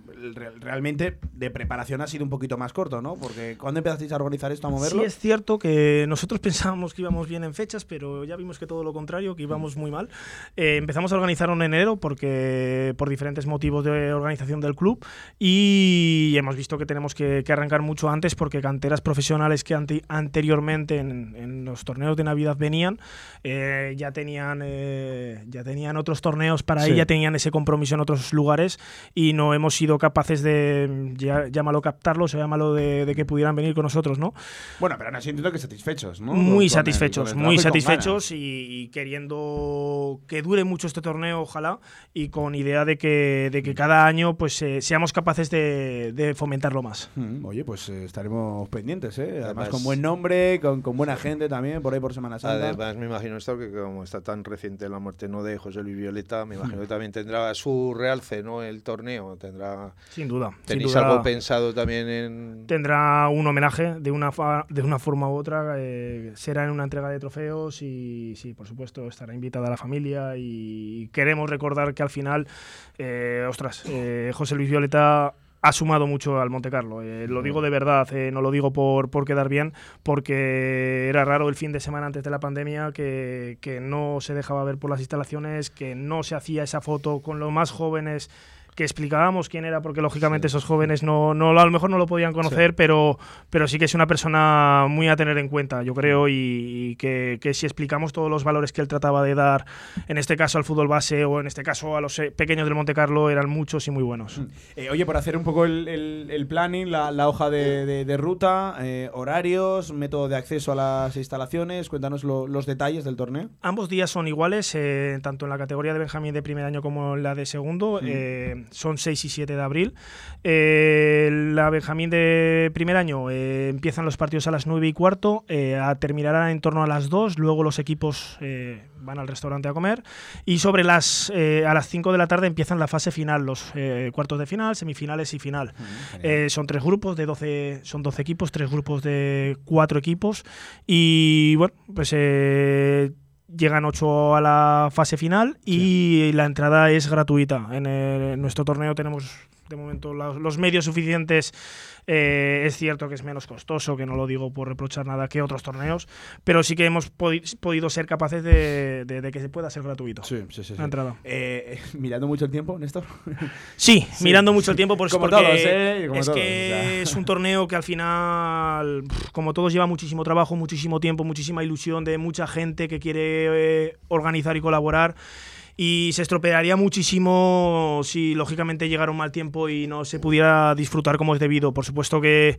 realmente de preparación ha sido un poquito más corto, ¿no? Porque cuando empezasteis a organizar esto, a moverlo? Sí, es cierto que nosotros (laughs) pensábamos que íbamos bien en fechas, pero ya vimos que todo lo contrario, que íbamos muy mal. Eh, empezamos a organizar en enero porque por diferentes motivos de organización del club y hemos visto que tenemos que, arrancar mucho antes porque canteras profesionales que anteriormente en, los torneos de Navidad venían eh, ya tenían eh, ya tenían otros torneos para ella, tenían ese compromiso en otros lugares y no hemos sido capaces de llámalo captarlos o llámalo de, de, que pudieran venir con nosotros, ¿no? Bueno, pero aún así entiendo que satisfechos, ¿no? Muy satisfechos, muy satisfechos y, queriendo que dure mucho este torneo, ojalá, y con idea de que, de que cada año pues eh, seamos capaces de, fomentarlo más. Mm, oye, pues estaremos pendientes, ¿eh? Además, con buen nombre, con, con, buena gente también, por ahí por Semana Santa. Además, me imagino esto que como está tan reciente la muerte no de José Luis Violeta, me imagino que (laughs) también tendrá su realce, ¿no? El torneo tendrá. Sin duda. ¿Tenéis algo pensado también en.? Tendrá un homenaje de una, de una forma u otra. Eh, será en una entrega de trofeos y sí, por supuesto, estará invitada la familia y queremos recordar que al final, eh, ostras, eh, José Luis Violeta ha sumado mucho al Monte Carlo. Eh, lo digo de verdad, eh, no lo digo por, por quedar bien, porque era raro el fin de semana antes de la pandemia que, que no se dejaba ver por las instalaciones, que no se hacía esa foto con los más jóvenes que explicábamos quién era, porque lógicamente esos jóvenes no, no, a lo mejor no lo podían conocer, pero, pero sí que es una persona muy a tener en cuenta, yo creo, y, que, que, si explicamos todos los valores que él trataba de dar, en este caso al fútbol base o en este caso a los eh, pequeños del Monte Carlo, eran muchos y muy buenos. Mm. Eh, oye, por hacer un poco el, el, planning, la, la, hoja de, de, ruta, eh, horarios, método de acceso a las instalaciones, cuéntanos los detalles del torneo. Ambos días son iguales, tanto en la categoría de Benjamín de primer año como en la de segundo. Mm son 6 y 7 de abril. Eh, la Benjamín de primer año eh, empiezan los partidos a las 9 y cuarto, eh, terminarán en torno a las 2, luego los equipos van al restaurante a comer y sobre las a las 5 de la tarde empiezan la fase final, los cuartos de final, semifinales y final. Mm, son tres grupos de 12, son 12 equipos, tres grupos de cuatro equipos y bueno, pues llegan ocho a la fase final y la entrada es gratuita. En, nuestro torneo tenemos de momento los medios suficientes eh, es cierto que es menos costoso, que no lo digo por reprochar nada que otros torneos, pero sí que hemos podido ser capaces de, que se pueda ser gratuito. Sí, sí, sí. La entrada. Eh, (laughs) ¿Mirando mucho el tiempo, Néstor? (laughs) Sí, mirando mucho el tiempo, por como porque ¿eh? es que es un torneo que al final, como todos, lleva muchísimo trabajo, muchísimo tiempo, muchísima ilusión de mucha gente que quiere organizar y colaborar y se estropearía muchísimo si lógicamente llegara un mal tiempo y no se pudiera disfrutar como es debido. Por supuesto que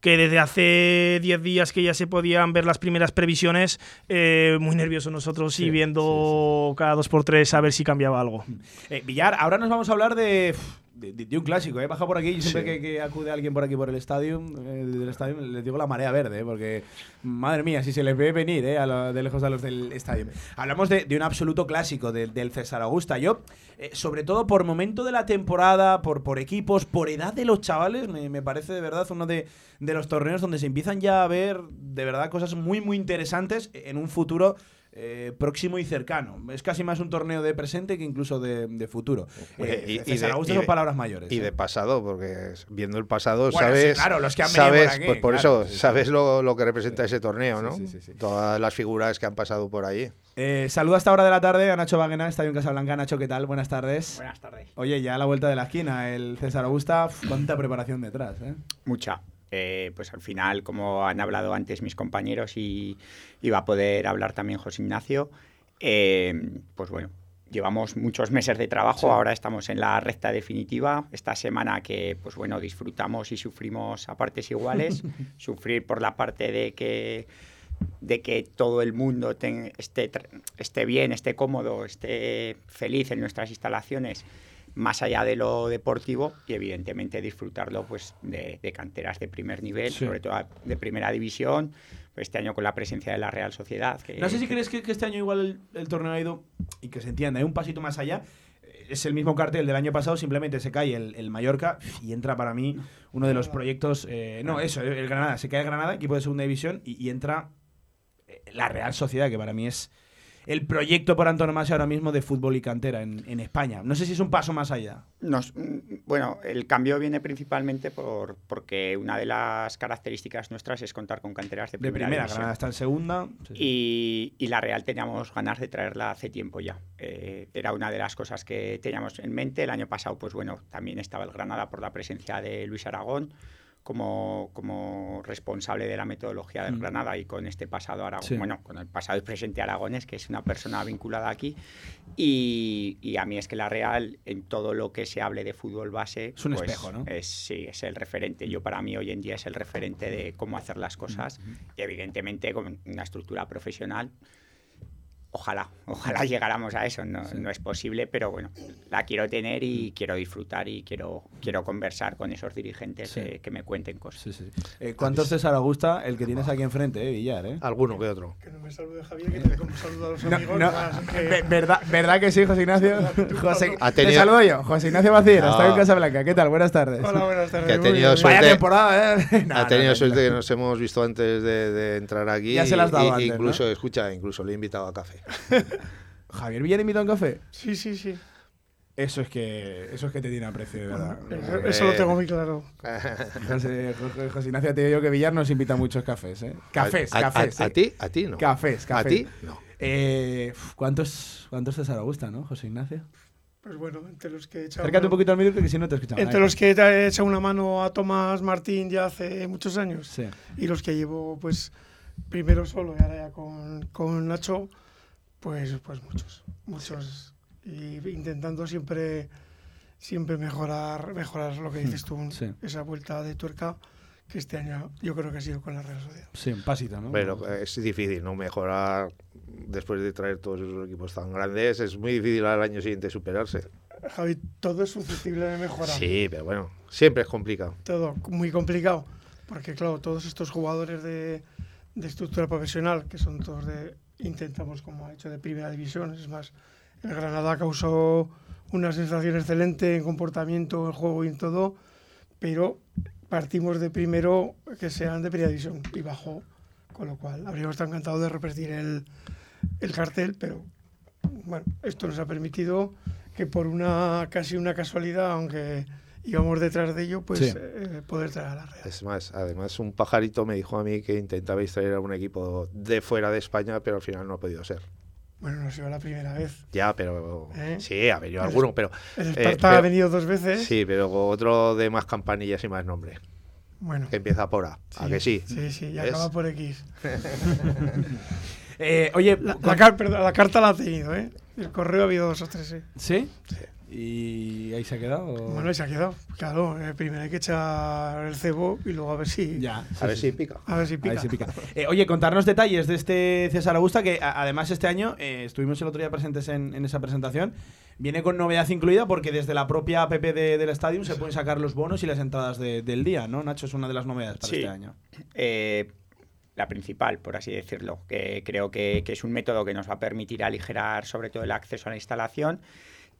que desde hace 10 días que ya se podían ver las primeras previsiones, eh, muy nerviosos nosotros y viendo cada dos por tres a ver si cambiaba algo. Eh, Villar, ahora nos vamos a hablar de de, un clásico, ¿eh? Baja por aquí y siempre que, acude alguien por aquí por el estadio, eh, del estadio, les digo la marea verde, ¿eh? porque madre mía, si se les ve venir ¿eh? a de lejos a los del estadio. Hablamos de, un absoluto clásico del César Augusta. Yo, eh, sobre todo por momento de la temporada, por, por equipos, por edad de los chavales, me, me parece de verdad uno de, de los torneos donde se empiezan ya a ver de verdad cosas muy, muy interesantes en un futuro eh, próximo y cercano. Es casi más un torneo de presente que incluso de, futuro. Eh, y, de, son palabras mayores. Y ¿eh? de pasado, porque viendo el pasado, sabes. claro, los que han sabes, por, aquí, pues por eso, sabes lo, que representa ese torneo, ¿no? Todas las figuras que han pasado por allí. saluda hasta hora de la tarde a Nacho Bagena, Estadio en Casablanca. Nacho, ¿qué tal? Buenas tardes. Buenas tardes. Oye, ya a la vuelta de la esquina, el César Augusta, cuánta preparación detrás, ¿eh? Mucha. Eh, pues al final, como han hablado antes mis compañeros y, va a poder hablar también José Ignacio, eh, pues bueno, llevamos muchos meses de trabajo, ahora estamos en la recta definitiva, esta semana que pues bueno, disfrutamos y sufrimos a partes iguales, (laughs) sufrir por la parte de que de que todo el mundo esté, esté bien, esté cómodo, esté feliz en nuestras instalaciones más allá de lo deportivo y evidentemente disfrutarlo pues de, canteras de primer nivel, sobre todo de primera división, pues, este año con la presencia de la Real Sociedad. no sé si crees que, este año igual el, torneo ha ido, y que se entienda, hay un pasito más allá, es el mismo cartel del año pasado, simplemente se cae el, Mallorca y entra para mí uno de los proyectos. Eh, no, eso, el Granada. Se cae el Granada, equipo de segunda división, y, entra eh, la Real Sociedad, que para mí es el proyecto por antonomasia ahora mismo de fútbol y cantera en, en España. No sé si es un paso más allá. Nos, mm, bueno, el cambio viene principalmente por, porque una de las características nuestras es contar con canteras de De primera, primera, división. Granada está en segunda. Sí, sí. Y, y la Real teníamos ganas de traerla hace tiempo ya. Eh, era una de las cosas que teníamos en mente. El año pasado, pues bueno, también estaba el Granada por la presencia de Luis Aragón como, como responsable de la metodología del Mm. Granada y con este pasado Aragón, Sí. bueno, con el pasado y presente Aragones, que es una persona vinculada aquí. Y, y a mí es que la Real, en todo lo que se hable de fútbol base, Es un pues, espejo, ¿no? es, sí, es el referente. Yo para mí hoy en día es el referente de cómo hacer las cosas y evidentemente con una estructura profesional. Ojalá, ojalá (laughs) llegáramos a eso. No, no es posible, pero bueno, la quiero tener y quiero disfrutar y quiero, quiero conversar con esos dirigentes Sí. eh, que me cuenten cosas. Sí, sí. Eh, ¿Cuántos César Augusta el que tienes aquí enfrente, eh, Villar? Eh? Alguno que otro. Que no me salude Javier, que te como saludo a los No, amigos. no, más que- ve- ¿verdad, ¿Verdad que sí, José Ignacio? José, Ha Te saludo yo, José Ignacio Bacir, No. hasta en Casablanca. ¿Qué tal? Buenas tardes. Hola, buenas tardes. Que ha tenido suerte. Vaya temporada, ¿eh? (laughs) No, ha tenido no, suerte no. que nos hemos visto antes de, de entrar aquí. Ya se las antes, incluso, ¿no? escucha, incluso le he invitado a café. (laughs) Javier Villar invitó a un café. Sí, sí, sí. Eso es que, eso es que te tiene aprecio, de verdad. Eso, eso lo tengo muy claro. (laughs) José, José- José Ignacio, te digo yo que Villar nos invita a muchos cafés, ¿eh? Cafés, a, a- cafés. a- ¿eh? a ti? A ti no. Cafés, A cafés. ti no. Eh, ¿Cuántos, cuántos César Augusta, no, José Ignacio? Pues bueno, entre los que he echado. Acércate un una- poquito al micro que si no te escuchamos. Entre los que he echado una mano a Tomás Martín ya hace muchos años Sí. y los que llevo, pues, primero solo y ahora ya con, con Nacho, pues, pues muchos, muchos. Y intentando siempre, siempre mejorar, mejorar lo que dices tú, Hmm, Sí. esa vuelta de tuerca que este año yo creo que ha sido con la Real Sociedad. Sí, un pasito, ¿no? Pero eh, es difícil, ¿no? Mejorar después de traer todos esos equipos tan grandes. Es muy difícil al año siguiente superarse. Javi, todo es susceptible de mejorar. Sí, pero bueno, siempre es complicado. todo muy complicado, porque claro, todos estos jugadores de, de estructura profesional, que son todos de, intentamos, como ha dicho, de primera división, es más, el Granada causó una sensación excelente en comportamiento, en juego y en todo, pero partimos de primero que sean de primera división y bajó, con lo cual habríamos estado encantados de repetir el, el cartel, pero bueno, esto nos ha permitido que por una casi una casualidad, aunque íbamos detrás de ello, pues Sí. eh, poder traer a la Real. Es más, además un pajarito me dijo a mí que intentabais traer a un equipo de fuera de España, pero al final no ha podido ser. Bueno, no ha sido la primera vez. Ya, pero ¿Eh? sí, ha venido El- alguno, pero El Eh, Esparta ha venido dos veces. sí, pero otro de más campanillas y más nombre, Bueno, que empieza por A. ¿A que sí? Sí, sí, y ¿Ves? acaba por X. (laughs) Eh, oye, La, con- la car- perdón, la carta la ha tenido, ¿eh? El correo ha habido dos o tres, sí. ¿sí? ¿Y ahí se ha quedado? Bueno, y se ha quedado. Claro, eh, primero hay que echar el cebo y luego a ver si, Ya. A ver si pica. a ver si Ahí pica. sí pica. Eh, oye, contarnos detalles de este César Augusta, que a- además este año eh, estuvimos el otro día presentes en, en esa presentación. Viene con novedad incluida porque desde la propia app de- del estadio se pueden sacar los bonos y las entradas de- del día, ¿no? Nacho, es una de las novedades para Sí. este año. Eh, la principal, por así decirlo, que creo que, que es un método que nos va a permitir aligerar sobre todo el acceso a la instalación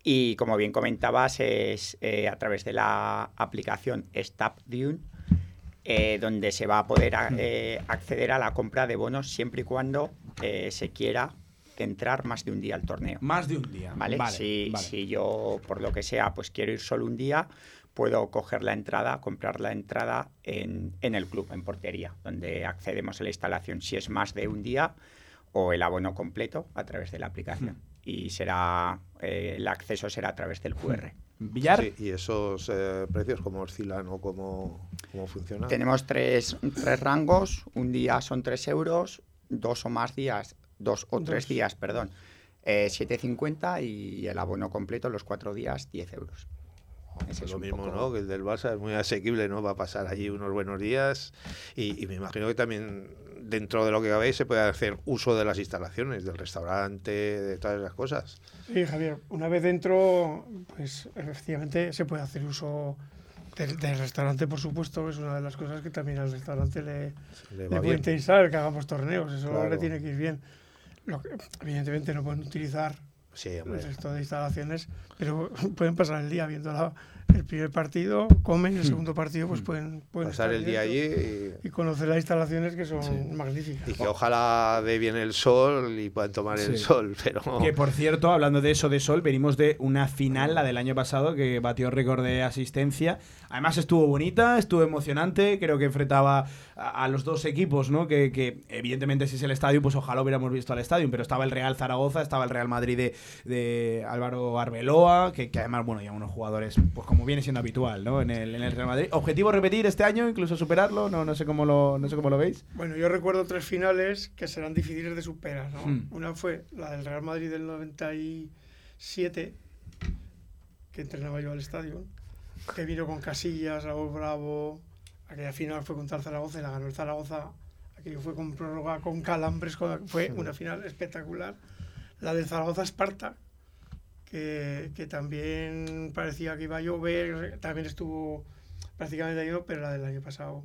y como bien comentabas es eh, a través de la aplicación Stap Dune eh, donde se va a poder a- eh, acceder a la compra de bonos siempre y cuando eh, se quiera entrar más de un día al torneo. Más de un día. ¿vale? Vale, si, vale. si yo, por lo que sea, pues quiero ir solo un día, puedo coger la entrada, comprar la entrada en, en el club, en portería, donde accedemos a la instalación si es más de un día o el abono completo a través de la aplicación. Y será eh, el acceso será a través del QR. Villar, Sí, ¿Y esos eh, precios cómo oscilan o cómo, cómo funcionan? Tenemos tres, tres rangos, un día son 3 euros, dos o más días, dos o tres Dos. días, perdón, eh, 7,50 y el abono completo los cuatro días 10 euros. Ese es lo mismo, poco- ¿no? Que el del Barça es muy asequible, ¿no? Va a pasar allí unos buenos días y, y me imagino que también dentro de lo que cabéis se puede hacer uso de las instalaciones, del restaurante, de todas esas cosas. Sí, Javier, una vez dentro, pues efectivamente se puede hacer uso del, del restaurante, por supuesto, es una de las cosas que también al restaurante le, Le le puede interesar, que hagamos torneos, eso Claro. le tiene que ir bien. Lo que, evidentemente no pueden utilizar Sí, el hombre. resto de instalaciones, pero (laughs) pueden pasar el día viendo la- el primer partido, comen, y el segundo partido pues pueden, pueden Pasar el día allí y, y conocer las instalaciones que son magníficas. y que ojalá dé bien el sol y puedan tomar el Sí. sol, (laughs) pero Que por cierto, hablando de eso de Sol, venimos de una final, la del año pasado, que batió récord de asistencia. Además estuvo bonita, estuvo emocionante, creo que enfrentaba a, a los dos equipos, ¿no? Que, que, evidentemente si es el estadio, pues ojalá hubiéramos visto al estadio, pero estaba el Real Zaragoza, estaba el Real Madrid de, de Álvaro Arbeloa, que, que además, bueno, ya unos jugadores, pues como viene siendo habitual, ¿no? En el, en el Real Madrid. ¿Objetivo repetir este año, incluso superarlo? No, no sé cómo lo, no sé cómo lo veis. Bueno, yo recuerdo tres finales que serán difíciles de superar. ¿no? Hmm. Una fue la del Real Madrid del 97, que entrenaba yo al estadio, que vino con Casillas, Raúl Bravo. Aquella final fue contra el Zaragoza y la ganó el Zaragoza. Aquello fue con prórroga, con calambres, fue una final espectacular. La del Zaragoza-Esparta, que, que también parecía que iba a llover, también estuvo prácticamente ahí, pero la del año pasado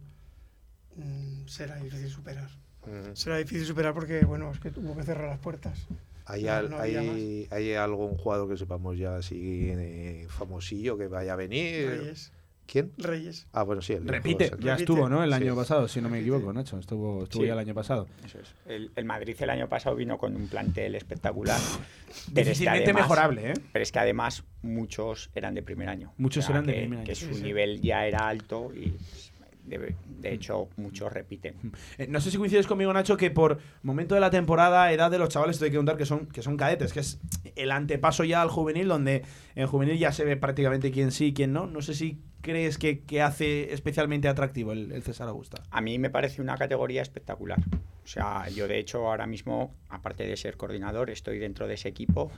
mm, será difícil superar. Mm. Será difícil superar porque, bueno, es que tuvo que cerrar las puertas. ¿Hay, al- no hay, hay algún jugador que sepamos ya así eh, famosillo que vaya a venir? Reyes. ¿Quién? Reyes. Ah, bueno, sí. El Repite, ya Repite. estuvo, ¿no? El Sí. año pasado, si no me equivoco, Nacho. Estuvo, estuvo Sí. ya el año pasado. Eso es. El, el Madrid el año pasado vino con un plantel espectacular. pero es que Difícilmente además- mejorable, ¿eh? Pero es que además muchos eran de primer año. Muchos eran de primer año. Que Sí, su sí. nivel ya era alto y pues, de, de hecho muchos repiten. Eh, no sé si coincides conmigo, Nacho, que por momento de la temporada, edad de los chavales, te hay que contar que son, que son cadetes, que es el antepaso ya al juvenil, donde en juvenil ya se ve prácticamente quién sí y quién no. No sé si crees que, que hace especialmente atractivo el, el César Augusta. A mí me parece una categoría espectacular. O sea, yo de hecho ahora mismo, aparte de ser coordinador, estoy dentro de ese equipo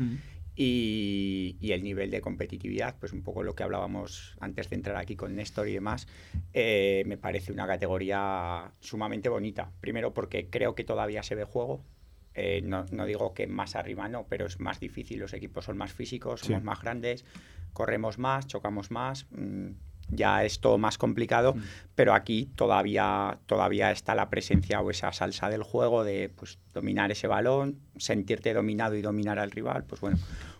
y, y el nivel de competitividad, pues un poco lo que hablábamos antes de entrar aquí con Néstor y demás, eh, me parece una categoría sumamente bonita. Primero porque creo que todavía se ve juego. Eh, no, no digo que más arriba no, pero es más difícil, los equipos son más físicos, somos Sí. más grandes, corremos más, chocamos más. mm, ya es todo más complicado, pero aquí todavía, todavía está la presencia o esa salsa del juego de pues, dominar ese balón, sentirte dominado y dominar al rival, pues bueno,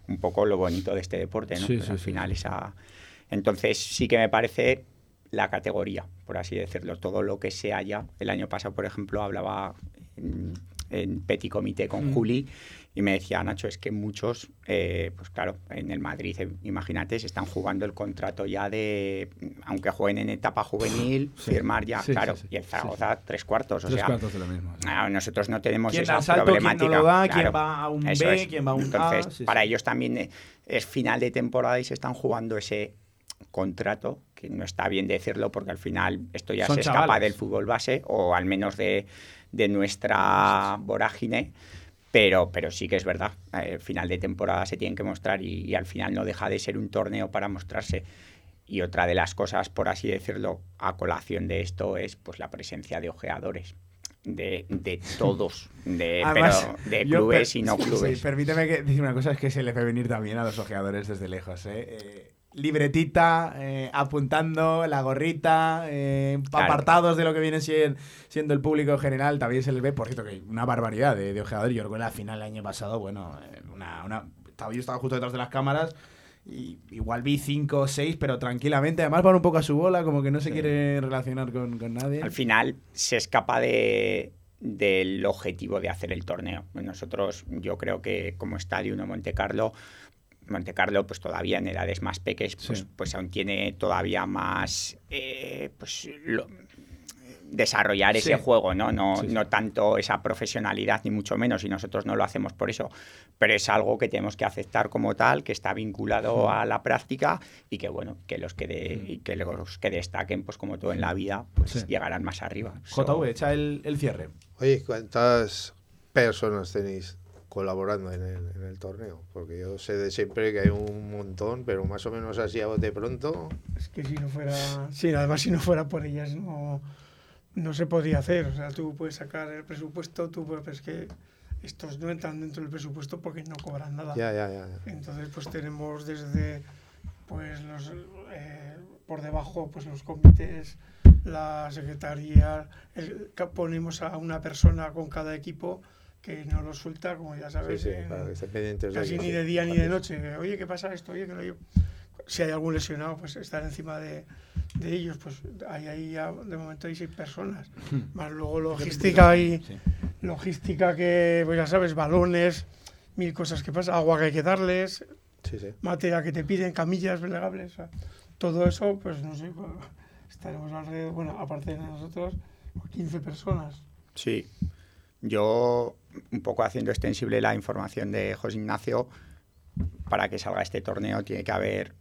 un poco lo bonito de este deporte, ¿no? Sí, Pues sí, al final sí. esa... Entonces sí que me parece la categoría, por así decirlo, todo lo que se haya. El año pasado, por ejemplo, hablaba en, en Petit Comité con Mm. Juli y me decía, Nacho, es que muchos, eh, pues claro, en el Madrid, eh, imagínate, se están jugando el contrato ya de, aunque jueguen en etapa juvenil, Sí. firmar ya, Sí, claro, sí. y el Zaragoza tres cuartos, o Tres sea, cuartos de lo mismo. nosotros no tenemos ¿Quién esa da el salto, quién no problemática. lo da, quién claro. va a un B, es. quién va a un A? Entonces, Sí, para ellos también eh, es final de temporada y se están jugando ese contrato, que no está bien decirlo porque al final esto ya Son se escapa chavales. del fútbol base o al menos de, de nuestra vorágine. Pero, pero sí que es verdad, eh, final de temporada se tienen que mostrar y, y al final no deja de ser un torneo para mostrarse. Y otra de las cosas, por así decirlo, a colación de esto es pues la presencia de ojeadores. De, de todos, de, (laughs) Además, pero de clubes y no sí, clubes. sí, permíteme que decir una cosa, es que se le ve venir también a los ojeadores desde lejos. ¿eh? Eh, libretita, eh, apuntando, la gorrita, eh, Claro. apartados de lo que viene sien- siendo el público en general, también se les ve, por cierto, que una barbaridad de, de ojeadores. Yo recuerdo la final el año pasado, bueno, eh, una, una, estaba, yo estaba justo detrás de las cámaras. Y igual vi cinco o seis, pero tranquilamente. Además van un poco a su bola, como que no se quiere relacionar con, con nadie. Al final se escapa de, del objetivo de hacer el torneo. Nosotros, yo creo que como estadio no Monte Carlo, Monte Carlo, pues todavía en edades más pequeñas, pues, Sí. pues aún tiene todavía más eh, pues, lo- desarrollar ese Sí. juego, ¿no? No, Sí, no tanto esa profesionalidad, ni mucho menos, y nosotros no lo hacemos por eso, pero es algo que tenemos que aceptar como tal, que está vinculado a la práctica y que, bueno, que los que, de- y que los que destaquen, pues como todo en la vida, pues Sí. llegarán más arriba. JV, echa el, el cierre. Oye, ¿cuántas personas tenéis colaborando en el, en el torneo? Porque yo sé de siempre que hay un montón, pero más o menos así a bote pronto. Es que si no fuera. Sí, además, si no fuera por ellas, no, no se podría hacer. O sea, tú puedes sacar el presupuesto, tú puedes. pero es que estos no entran dentro del presupuesto porque no cobran nada. Ya, ya, ya. ya. Entonces, pues tenemos desde. Pues los. eh, por debajo, pues los comités, la secretaría. el- ponemos a una persona con cada equipo que no lo suelta, como ya sabes, Sí, sí, en- para que estén pendientes de casi ni de día ni de noche. Oye, ¿qué pasa esto? Oye, que yo. Si hay algún lesionado, pues estar encima de, de ellos, pues hay ahí ya, de momento hay seis personas. Más luego logística y logística que, pues ya sabes, balones, mil cosas que pasan, agua que hay que darles, materia que te piden, camillas plegables, o sea, todo eso, pues no sé, pues, estaremos alrededor, bueno, aparte de nosotros, 15 personas. Sí. Yo, un poco haciendo extensible la información de José Ignacio, para que salga este torneo tiene que haber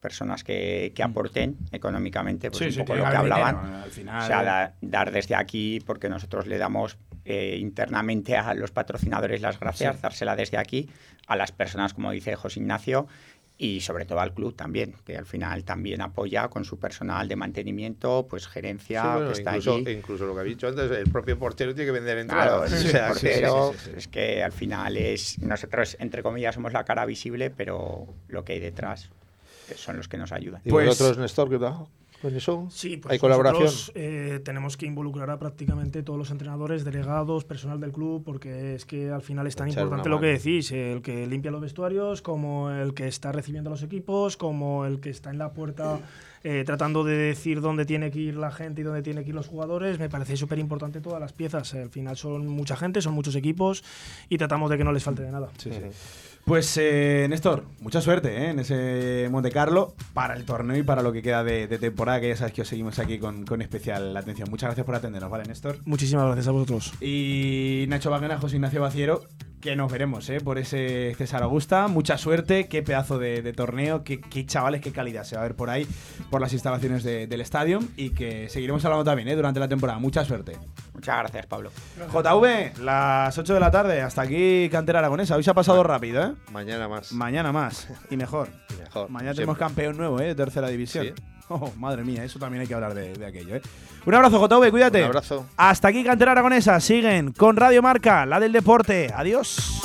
personas que, que aporten económicamente, pues Sí, un sí, poco lo que hablaban. dinero, al final. O sea, da- dar desde aquí, porque nosotros le damos eh, internamente a los patrocinadores las gracias, Sí. dársela desde aquí a las personas, como dice José Ignacio, y sobre todo al club también, que al final también apoya con su personal de mantenimiento, pues gerencia Sí, bueno, que está incluso, allí. incluso lo que ha dicho antes, el propio portero tiene que vender entradas. Claro, (laughs) o el portero, sí, sí, sí. es que al final es nosotros entre comillas somos la cara visible, pero lo que hay detrás son los que nos ayudan. ¿Y Pues- vosotros, Néstor, qué tal? ¿Con eso? Sí, pues ¿Hay colaboración? nosotros, eh, tenemos que involucrar a prácticamente todos los entrenadores, delegados, personal del club, porque es que al final es tan Echar importante lo que decís, el que limpia los vestuarios, como el que está recibiendo a los equipos, como el que está en la puerta eh, tratando de decir dónde tiene que ir la gente y dónde tiene que ir los jugadores. Me parece súper importante todas las piezas. Al final son mucha gente, son muchos equipos y tratamos de que no les falte de nada. Pues eh, Néstor, mucha suerte ¿eh? en ese Monte Carlo para el torneo y para lo que queda de, de temporada, que ya sabes que os seguimos aquí con, con especial atención. Muchas gracias por atendernos, ¿vale, Néstor? Muchísimas gracias a vosotros. Y Nacho Baguena, José Ignacio Baciero, que nos veremos ¿eh? por ese César Augusta. Mucha suerte, qué pedazo de, de torneo, qué, qué chavales, qué calidad se va a ver por ahí, por las instalaciones de- del estadio. Y que seguiremos hablando también ¿eh? durante la temporada. Mucha suerte. Muchas gracias, Pablo. JV, las 8 de la tarde, hasta aquí Cantera Aragonesa. Hoy se ha pasado rápido, ¿eh? Mañana más. Mañana más y mejor. (laughs) Y mejor. Mañana siempre. tenemos campeón nuevo, ¿eh? De tercera división. Sí. Oh, madre mía, eso también hay que hablar de, de aquello, ¿eh? Un abrazo, JV, cuídate. Un abrazo. Hasta aquí Cantera Aragonesa. Siguen con Radio Marca, la del deporte. Adiós.